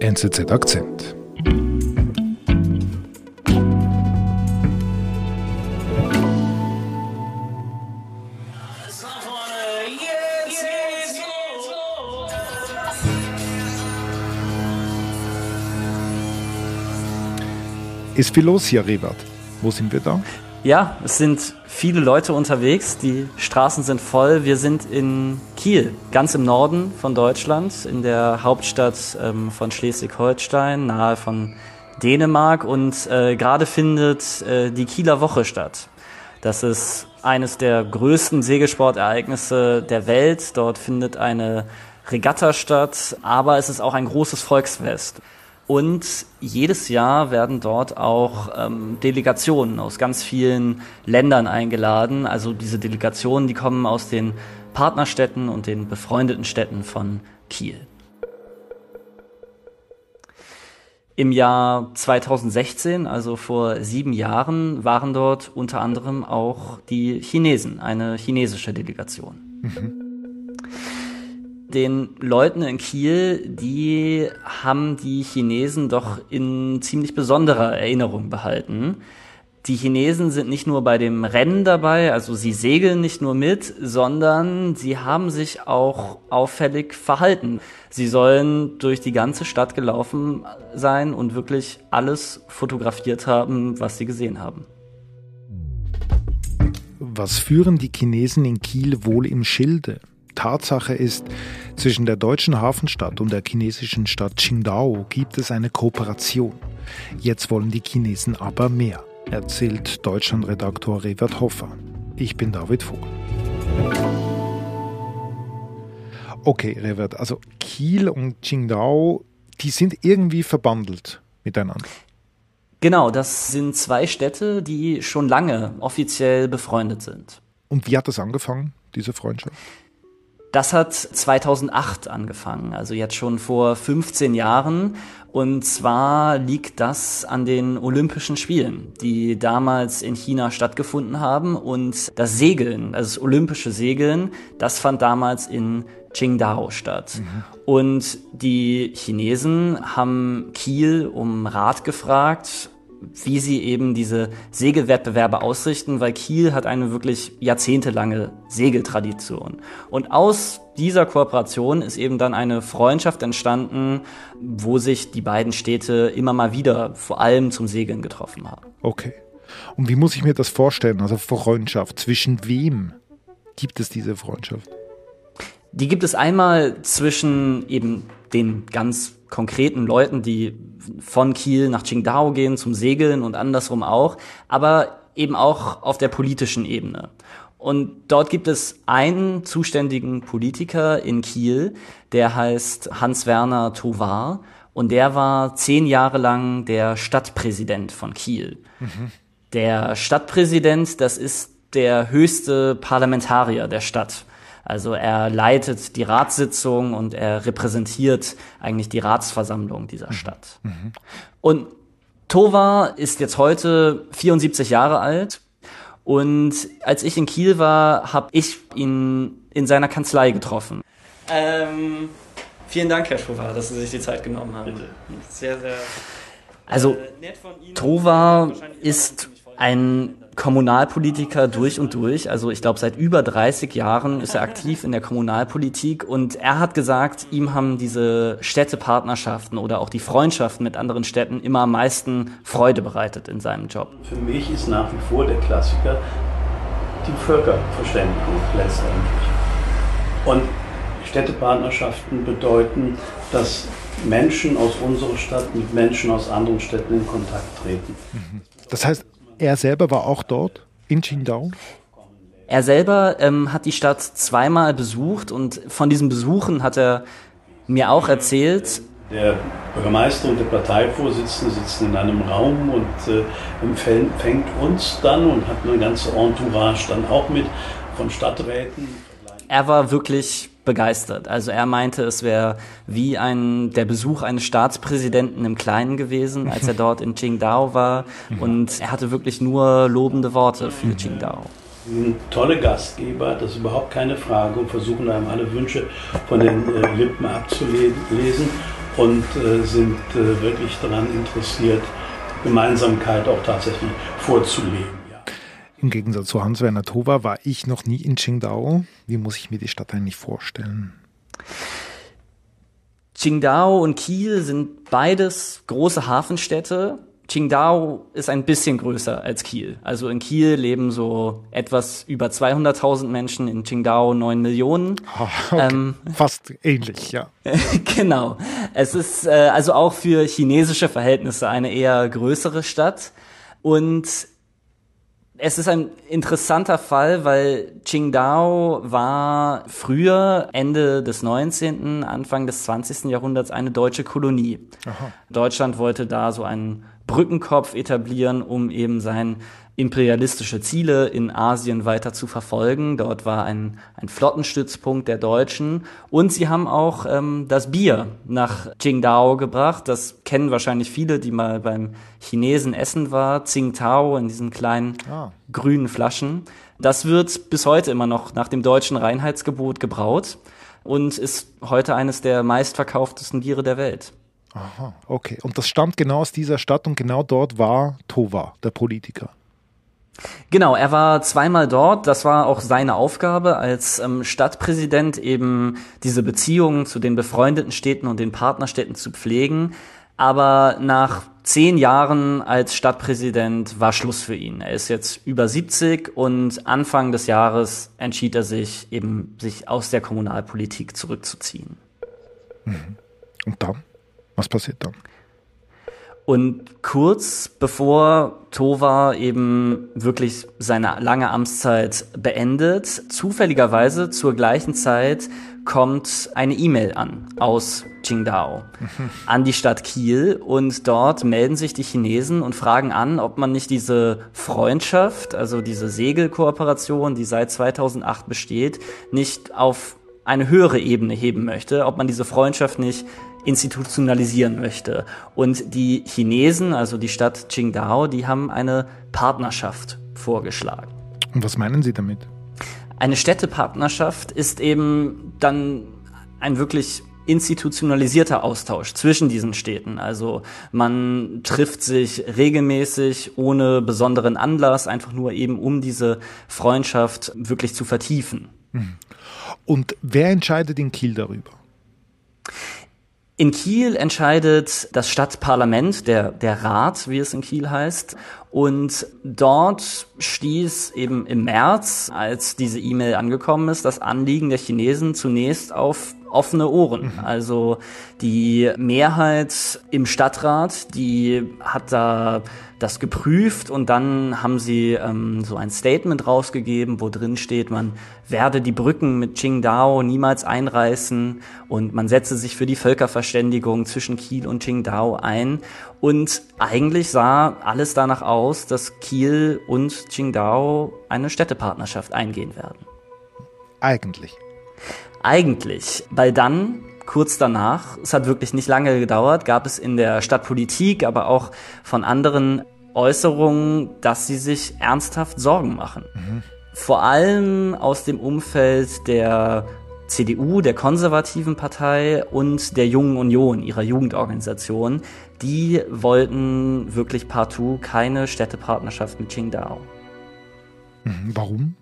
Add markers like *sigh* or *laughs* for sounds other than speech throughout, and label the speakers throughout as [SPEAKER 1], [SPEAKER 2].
[SPEAKER 1] NZZ Akzent. Ist viel los hier, Rewart. Wo sind wir da?
[SPEAKER 2] Ja, es sind viele Leute unterwegs. Die Straßen sind voll. Wir sind in Kiel, ganz im Norden von Deutschland, in der Hauptstadt ähm, von Schleswig-Holstein, nahe von Dänemark. Und äh, gerade findet äh, die Kieler Woche statt. Das ist eines der größten Segelsportereignisse der Welt. Dort findet eine Regatta statt, aber es ist auch ein großes Volksfest. Und jedes Jahr werden dort auch ähm, Delegationen aus ganz vielen Ländern eingeladen. Also diese Delegationen, die kommen aus den Partnerstädten und den befreundeten Städten von Kiel. Im Jahr 2016, also vor sieben Jahren, waren dort unter anderem auch die Chinesen, eine chinesische Delegation. Mhm den Leuten in Kiel, die haben die Chinesen doch in ziemlich besonderer Erinnerung behalten. Die Chinesen sind nicht nur bei dem Rennen dabei, also sie segeln nicht nur mit, sondern sie haben sich auch auffällig verhalten. Sie sollen durch die ganze Stadt gelaufen sein und wirklich alles fotografiert haben, was sie gesehen haben.
[SPEAKER 1] Was führen die Chinesen in Kiel wohl im Schilde? Tatsache ist, zwischen der deutschen Hafenstadt und der chinesischen Stadt Qingdao gibt es eine Kooperation. Jetzt wollen die Chinesen aber mehr, erzählt Deutschlandredaktor Revert Hoffer. Ich bin David Vogel. Okay, Revert, also Kiel und Qingdao, die sind irgendwie verbandelt miteinander.
[SPEAKER 2] Genau, das sind zwei Städte, die schon lange offiziell befreundet sind.
[SPEAKER 1] Und wie hat das angefangen, diese Freundschaft?
[SPEAKER 2] Das hat 2008 angefangen, also jetzt schon vor 15 Jahren. Und zwar liegt das an den Olympischen Spielen, die damals in China stattgefunden haben. Und das Segeln, also das olympische Segeln, das fand damals in Qingdao statt. Mhm. Und die Chinesen haben Kiel um Rat gefragt wie sie eben diese Segelwettbewerbe ausrichten, weil Kiel hat eine wirklich jahrzehntelange Segeltradition. Und aus dieser Kooperation ist eben dann eine Freundschaft entstanden, wo sich die beiden Städte immer mal wieder vor allem zum Segeln getroffen haben.
[SPEAKER 1] Okay. Und wie muss ich mir das vorstellen? Also Freundschaft, zwischen wem gibt es diese Freundschaft?
[SPEAKER 2] Die gibt es einmal zwischen eben den ganz konkreten Leuten, die von Kiel nach Qingdao gehen zum Segeln und andersrum auch, aber eben auch auf der politischen Ebene. Und dort gibt es einen zuständigen Politiker in Kiel, der heißt Hans-Werner Tovar und der war zehn Jahre lang der Stadtpräsident von Kiel. Mhm. Der Stadtpräsident, das ist der höchste Parlamentarier der Stadt. Also er leitet die Ratssitzung und er repräsentiert eigentlich die Ratsversammlung dieser mhm. Stadt. Mhm. Und Tova ist jetzt heute 74 Jahre alt und als ich in Kiel war, habe ich ihn in seiner Kanzlei getroffen. Ähm, vielen Dank, Herr Tova, dass Sie sich die Zeit genommen haben. Bitte. Sehr, sehr. Also, äh, Tova ist ein Kommunalpolitiker durch und durch. Also ich glaube, seit über 30 Jahren ist er aktiv in der Kommunalpolitik und er hat gesagt, ihm haben diese Städtepartnerschaften oder auch die Freundschaften mit anderen Städten immer am meisten Freude bereitet in seinem Job.
[SPEAKER 3] Für mich ist nach wie vor der Klassiker die Völkerverständigung letztendlich. Und Städtepartnerschaften bedeuten, dass Menschen aus unserer Stadt mit Menschen aus anderen Städten in Kontakt treten.
[SPEAKER 1] Das heißt, er selber war auch dort in Qingdao?
[SPEAKER 2] Er selber ähm, hat die Stadt zweimal besucht und von diesen Besuchen hat er mir auch erzählt.
[SPEAKER 3] Der Bürgermeister und der Parteivorsitzende sitzen in einem Raum und äh, empfängt uns dann und hat eine ganze Entourage dann auch mit von Stadträten.
[SPEAKER 2] Er war wirklich begeistert. Also er meinte, es wäre wie ein, der Besuch eines Staatspräsidenten im Kleinen gewesen, als er dort in *laughs* Qingdao war. Und er hatte wirklich nur lobende Worte für Qingdao.
[SPEAKER 3] Ein tolle Gastgeber, das ist überhaupt keine Frage und versuchen einem alle Wünsche von den äh, Lippen abzulesen. und äh, sind äh, wirklich daran interessiert, Gemeinsamkeit auch tatsächlich vorzuleben.
[SPEAKER 1] Im Gegensatz zu Hans-Werner Tova war ich noch nie in Qingdao. Wie muss ich mir die Stadt eigentlich vorstellen?
[SPEAKER 2] Qingdao und Kiel sind beides große Hafenstädte. Qingdao ist ein bisschen größer als Kiel. Also in Kiel leben so etwas über 200.000 Menschen, in Qingdao 9 Millionen.
[SPEAKER 1] Oh, *laughs* okay. ähm, Fast ähnlich, ja. *laughs*
[SPEAKER 2] genau. Es ist äh, also auch für chinesische Verhältnisse eine eher größere Stadt. Und es ist ein interessanter Fall, weil Qingdao war früher, Ende des 19., Anfang des 20. Jahrhunderts, eine deutsche Kolonie. Aha. Deutschland wollte da so einen Brückenkopf etablieren, um eben sein imperialistische Ziele in Asien weiter zu verfolgen. Dort war ein, ein Flottenstützpunkt der Deutschen. Und sie haben auch ähm, das Bier nach Qingdao gebracht. Das kennen wahrscheinlich viele, die mal beim Chinesen essen war. Tsingtao in diesen kleinen ah. grünen Flaschen. Das wird bis heute immer noch nach dem deutschen Reinheitsgebot gebraut und ist heute eines der meistverkauftesten Biere der Welt.
[SPEAKER 1] Aha, okay. Und das stammt genau aus dieser Stadt und genau dort war Tova, der Politiker.
[SPEAKER 2] Genau, er war zweimal dort. Das war auch seine Aufgabe als ähm, Stadtpräsident, eben diese Beziehungen zu den befreundeten Städten und den Partnerstädten zu pflegen. Aber nach zehn Jahren als Stadtpräsident war Schluss für ihn. Er ist jetzt über 70 und Anfang des Jahres entschied er sich eben, sich aus der Kommunalpolitik zurückzuziehen.
[SPEAKER 1] Mhm. Und dann? Was passiert dann?
[SPEAKER 2] Und kurz bevor Tova eben wirklich seine lange Amtszeit beendet, zufälligerweise zur gleichen Zeit kommt eine E-Mail an aus Qingdao *laughs* an die Stadt Kiel und dort melden sich die Chinesen und fragen an, ob man nicht diese Freundschaft, also diese Segelkooperation, die seit 2008 besteht, nicht auf eine höhere Ebene heben möchte, ob man diese Freundschaft nicht institutionalisieren möchte. Und die Chinesen, also die Stadt Qingdao, die haben eine Partnerschaft vorgeschlagen.
[SPEAKER 1] Und was meinen Sie damit?
[SPEAKER 2] Eine Städtepartnerschaft ist eben dann ein wirklich institutionalisierter Austausch zwischen diesen Städten. Also man trifft sich regelmäßig ohne besonderen Anlass, einfach nur eben um diese Freundschaft wirklich zu vertiefen.
[SPEAKER 1] Mhm. Und wer entscheidet in Kiel darüber?
[SPEAKER 2] In Kiel entscheidet das Stadtparlament, der, der Rat, wie es in Kiel heißt. Und dort stieß eben im März, als diese E-Mail angekommen ist, das Anliegen der Chinesen zunächst auf offene Ohren. Mhm. Also die Mehrheit im Stadtrat, die hat da das geprüft und dann haben sie ähm, so ein Statement rausgegeben, wo drin steht, man werde die Brücken mit Qingdao niemals einreißen und man setze sich für die Völkerverständigung zwischen Kiel und Qingdao ein. Und eigentlich sah alles danach aus, dass Kiel und Qingdao eine Städtepartnerschaft eingehen werden.
[SPEAKER 1] Eigentlich.
[SPEAKER 2] Eigentlich, weil dann kurz danach, es hat wirklich nicht lange gedauert, gab es in der Stadtpolitik, aber auch von anderen Äußerungen, dass sie sich ernsthaft Sorgen machen. Mhm. Vor allem aus dem Umfeld der CDU, der konservativen Partei und der Jungen Union, ihrer Jugendorganisation, die wollten wirklich partout keine Städtepartnerschaft mit Qingdao.
[SPEAKER 1] Mhm. Warum?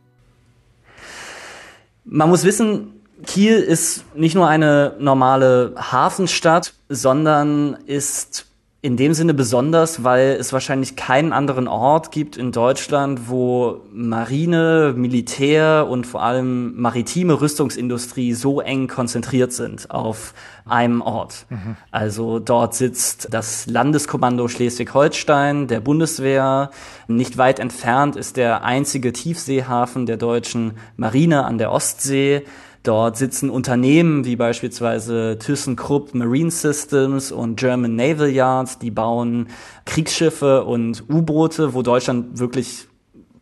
[SPEAKER 2] Man muss wissen, Kiel ist nicht nur eine normale Hafenstadt, sondern ist in dem Sinne besonders, weil es wahrscheinlich keinen anderen Ort gibt in Deutschland, wo Marine, Militär und vor allem maritime Rüstungsindustrie so eng konzentriert sind auf einem Ort. Mhm. Also dort sitzt das Landeskommando Schleswig-Holstein der Bundeswehr. Nicht weit entfernt ist der einzige Tiefseehafen der deutschen Marine an der Ostsee. Dort sitzen Unternehmen wie beispielsweise ThyssenKrupp Marine Systems und German Naval Yards, die bauen Kriegsschiffe und U-Boote, wo Deutschland wirklich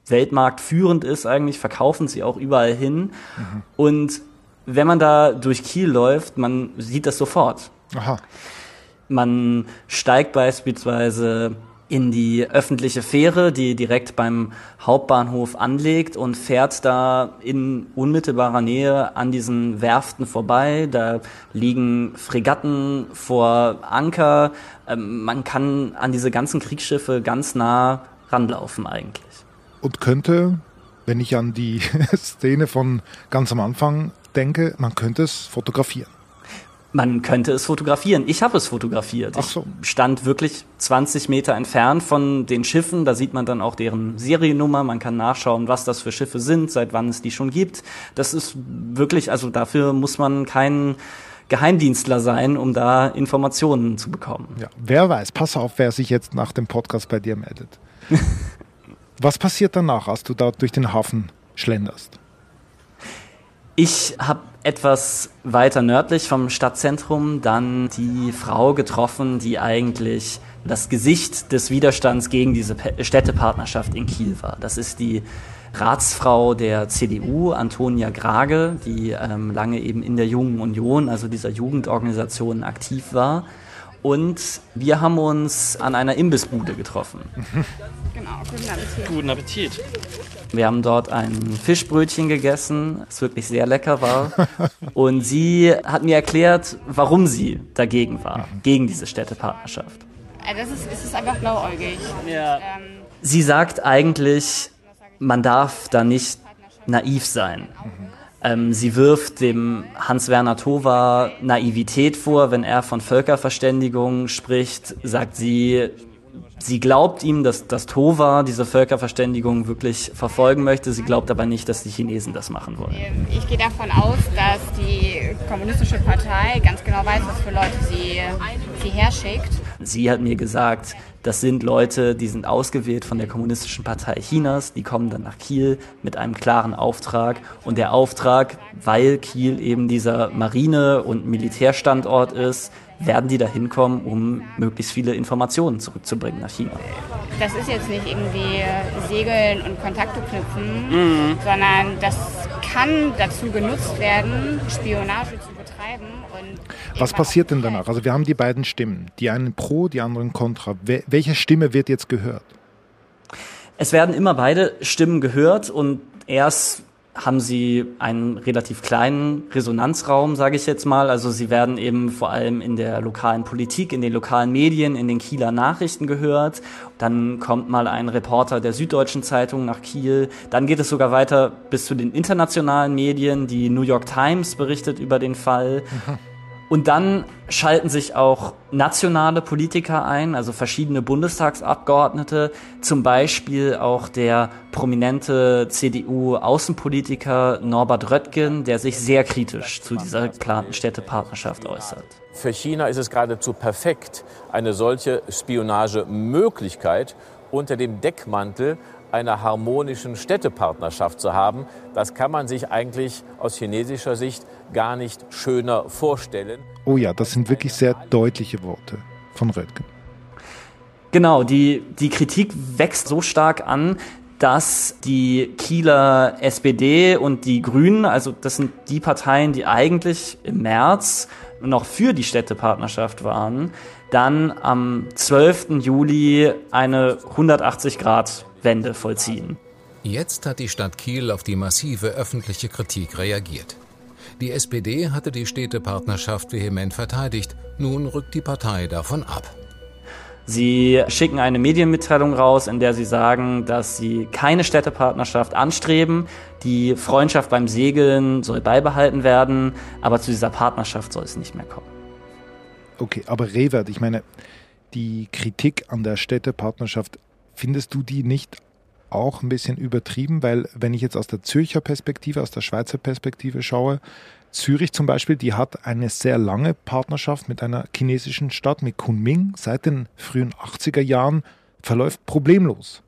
[SPEAKER 2] weltmarktführend ist eigentlich, verkaufen sie auch überall hin. Mhm. Und wenn man da durch Kiel läuft, man sieht das sofort. Aha. Man steigt beispielsweise in die öffentliche Fähre, die direkt beim Hauptbahnhof anlegt und fährt da in unmittelbarer Nähe an diesen Werften vorbei. Da liegen Fregatten vor Anker. Ähm, man kann an diese ganzen Kriegsschiffe ganz nah ranlaufen eigentlich.
[SPEAKER 1] Und könnte, wenn ich an die *laughs* Szene von ganz am Anfang denke, man könnte es fotografieren.
[SPEAKER 2] Man könnte es fotografieren. Ich habe es fotografiert.
[SPEAKER 1] Ach so.
[SPEAKER 2] Ich stand wirklich 20 Meter entfernt von den Schiffen. Da sieht man dann auch deren Seriennummer. Man kann nachschauen, was das für Schiffe sind, seit wann es die schon gibt. Das ist wirklich, also dafür muss man kein Geheimdienstler sein, um da Informationen zu bekommen.
[SPEAKER 1] Ja, wer weiß, pass auf, wer sich jetzt nach dem Podcast bei dir meldet. *laughs* was passiert danach, als du da durch den Hafen schlenderst?
[SPEAKER 2] Ich habe etwas weiter nördlich vom Stadtzentrum dann die Frau getroffen, die eigentlich das Gesicht des Widerstands gegen diese Städtepartnerschaft in Kiel war. Das ist die Ratsfrau der CDU, Antonia Grage, die ähm, lange eben in der Jungen Union, also dieser Jugendorganisation, aktiv war. Und wir haben uns an einer Imbissbude getroffen. *laughs*
[SPEAKER 4] Genau, guten Appetit.
[SPEAKER 5] Guten Appetit.
[SPEAKER 2] Wir haben dort ein Fischbrötchen gegessen, das wirklich sehr lecker war. *laughs* Und sie hat mir erklärt, warum sie dagegen war, gegen diese Städtepartnerschaft.
[SPEAKER 4] Äh, Das ist, es ist einfach blauäugig.
[SPEAKER 5] Ja.
[SPEAKER 4] Ähm,
[SPEAKER 2] Sie sagt eigentlich, man darf da nicht naiv sein. Ähm, sie wirft dem Hans-Werner Tova Naivität vor, wenn er von Völkerverständigung spricht, sagt sie, sie glaubt ihm, dass, dass Tova diese Völkerverständigung wirklich verfolgen möchte. Sie glaubt aber nicht, dass die Chinesen das machen wollen.
[SPEAKER 4] ich gehe davon aus, dass die kommunistische Partei ganz genau weiß, was für Leute sie, sie herschickt.
[SPEAKER 2] Sie hat mir gesagt, das sind Leute, die sind ausgewählt von der Kommunistischen Partei Chinas, die kommen dann nach Kiel mit einem klaren Auftrag. Und der Auftrag, weil Kiel eben dieser Marine- und Militärstandort ist, werden die da hinkommen, um möglichst viele Informationen zurückzubringen nach China.
[SPEAKER 4] Das ist jetzt nicht irgendwie Segeln und Kontakte knüpfen, sondern das kann dazu genutzt werden, Spionage zu betreiben. Und
[SPEAKER 1] Was passiert denn danach? Also wir haben die beiden Stimmen, die einen pro, die anderen kontra. Wel- Welche Stimme wird jetzt gehört?
[SPEAKER 2] Es werden immer beide Stimmen gehört und erst haben sie einen relativ kleinen Resonanzraum, sage ich jetzt mal. Also sie werden eben vor allem in der lokalen Politik, in den lokalen Medien, in den Kieler Nachrichten gehört. Dann kommt mal ein Reporter der Süddeutschen Zeitung nach Kiel. Dann geht es sogar weiter bis zu den internationalen Medien. Die New York Times berichtet über den Fall. *laughs* Und dann schalten sich auch nationale Politiker ein, also verschiedene Bundestagsabgeordnete, zum Beispiel auch der prominente CDU-Außenpolitiker Norbert Röttgen, der sich sehr kritisch zu dieser geplanten Städtepartnerschaft äußert.
[SPEAKER 6] Für China ist es geradezu perfekt, eine solche Spionagemöglichkeit unter dem Deckmantel einer harmonischen Städtepartnerschaft zu haben. Das kann man sich eigentlich aus chinesischer Sicht gar nicht schöner vorstellen.
[SPEAKER 1] Oh ja, das sind wirklich sehr deutliche Worte von Röttgen.
[SPEAKER 2] Genau, die, die Kritik wächst so stark an, dass die Kieler SPD und die Grünen, also das sind die Parteien, die eigentlich im März noch für die Städtepartnerschaft waren, dann am 12. Juli eine 180-Grad-Wende vollziehen.
[SPEAKER 7] Jetzt hat die Stadt Kiel auf die massive öffentliche Kritik reagiert. Die SPD hatte die Städtepartnerschaft vehement verteidigt, nun rückt die Partei davon ab.
[SPEAKER 2] Sie schicken eine Medienmitteilung raus, in der sie sagen, dass sie keine Städtepartnerschaft anstreben. Die Freundschaft beim Segeln soll beibehalten werden, aber zu dieser Partnerschaft soll es nicht mehr kommen.
[SPEAKER 1] Okay, aber Rewert, ich meine, die Kritik an der Städtepartnerschaft, findest du die nicht auch ein bisschen übertrieben? Weil wenn ich jetzt aus der Zürcher Perspektive, aus der Schweizer Perspektive schaue, Zürich zum Beispiel, die hat eine sehr lange Partnerschaft mit einer chinesischen Stadt, mit Kunming, seit den frühen 80er Jahren, verläuft problemlos.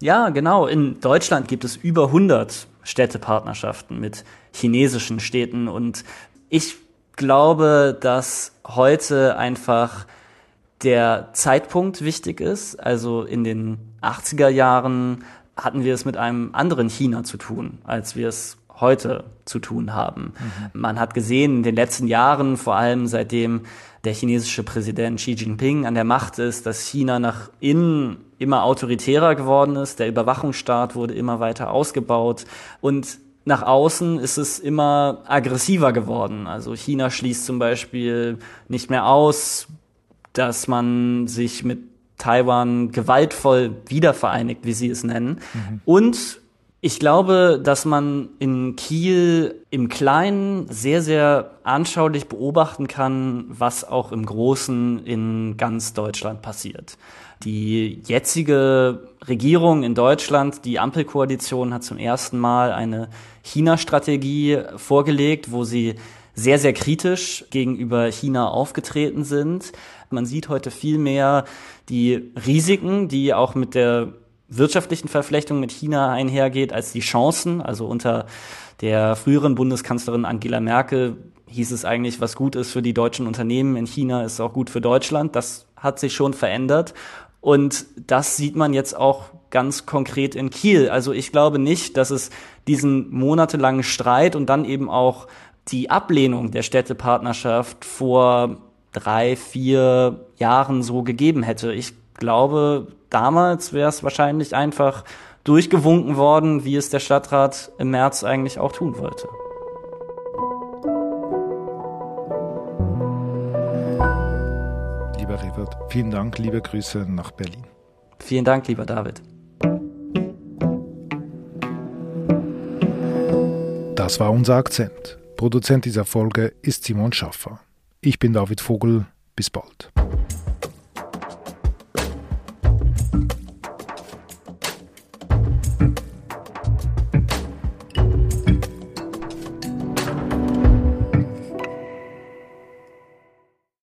[SPEAKER 2] Ja, genau. In Deutschland gibt es über 100 Städtepartnerschaften mit chinesischen Städten und ich glaube, dass heute einfach der Zeitpunkt wichtig ist. Also in den 80er Jahren hatten wir es mit einem anderen China zu tun, als wir es heute zu tun haben. Mhm. Man hat gesehen in den letzten Jahren, vor allem seitdem der chinesische Präsident Xi Jinping an der Macht ist, dass China nach innen immer autoritärer geworden ist, der Überwachungsstaat wurde immer weiter ausgebaut und nach außen ist es immer aggressiver geworden. Also China schließt zum Beispiel nicht mehr aus, dass man sich mit Taiwan gewaltvoll wiedervereinigt, wie sie es nennen. Mhm. Und ich glaube, dass man in Kiel im Kleinen sehr, sehr anschaulich beobachten kann, was auch im Großen in ganz Deutschland passiert. Die jetzige Regierung in Deutschland, die Ampelkoalition, hat zum ersten Mal eine China-Strategie vorgelegt, wo sie sehr, sehr kritisch gegenüber China aufgetreten sind. Man sieht heute viel mehr die Risiken, die auch mit der wirtschaftlichen Verflechtung mit China einhergeht, als die Chancen. Also unter der früheren Bundeskanzlerin Angela Merkel hieß es eigentlich, was gut ist für die deutschen Unternehmen in China, ist auch gut für Deutschland. Das hat sich schon verändert. Und das sieht man jetzt auch ganz konkret in Kiel. Also ich glaube nicht, dass es diesen monatelangen Streit und dann eben auch die Ablehnung der Städtepartnerschaft vor drei, vier Jahren so gegeben hätte. Ich glaube, damals wäre es wahrscheinlich einfach durchgewunken worden, wie es der Stadtrat im März eigentlich auch tun wollte.
[SPEAKER 1] Lieber Revert, vielen Dank, liebe Grüße nach Berlin.
[SPEAKER 2] Vielen Dank, lieber David.
[SPEAKER 1] Das war unser Akzent. Produzent dieser Folge ist Simon Schaffer. Ich bin David Vogel. Bis bald.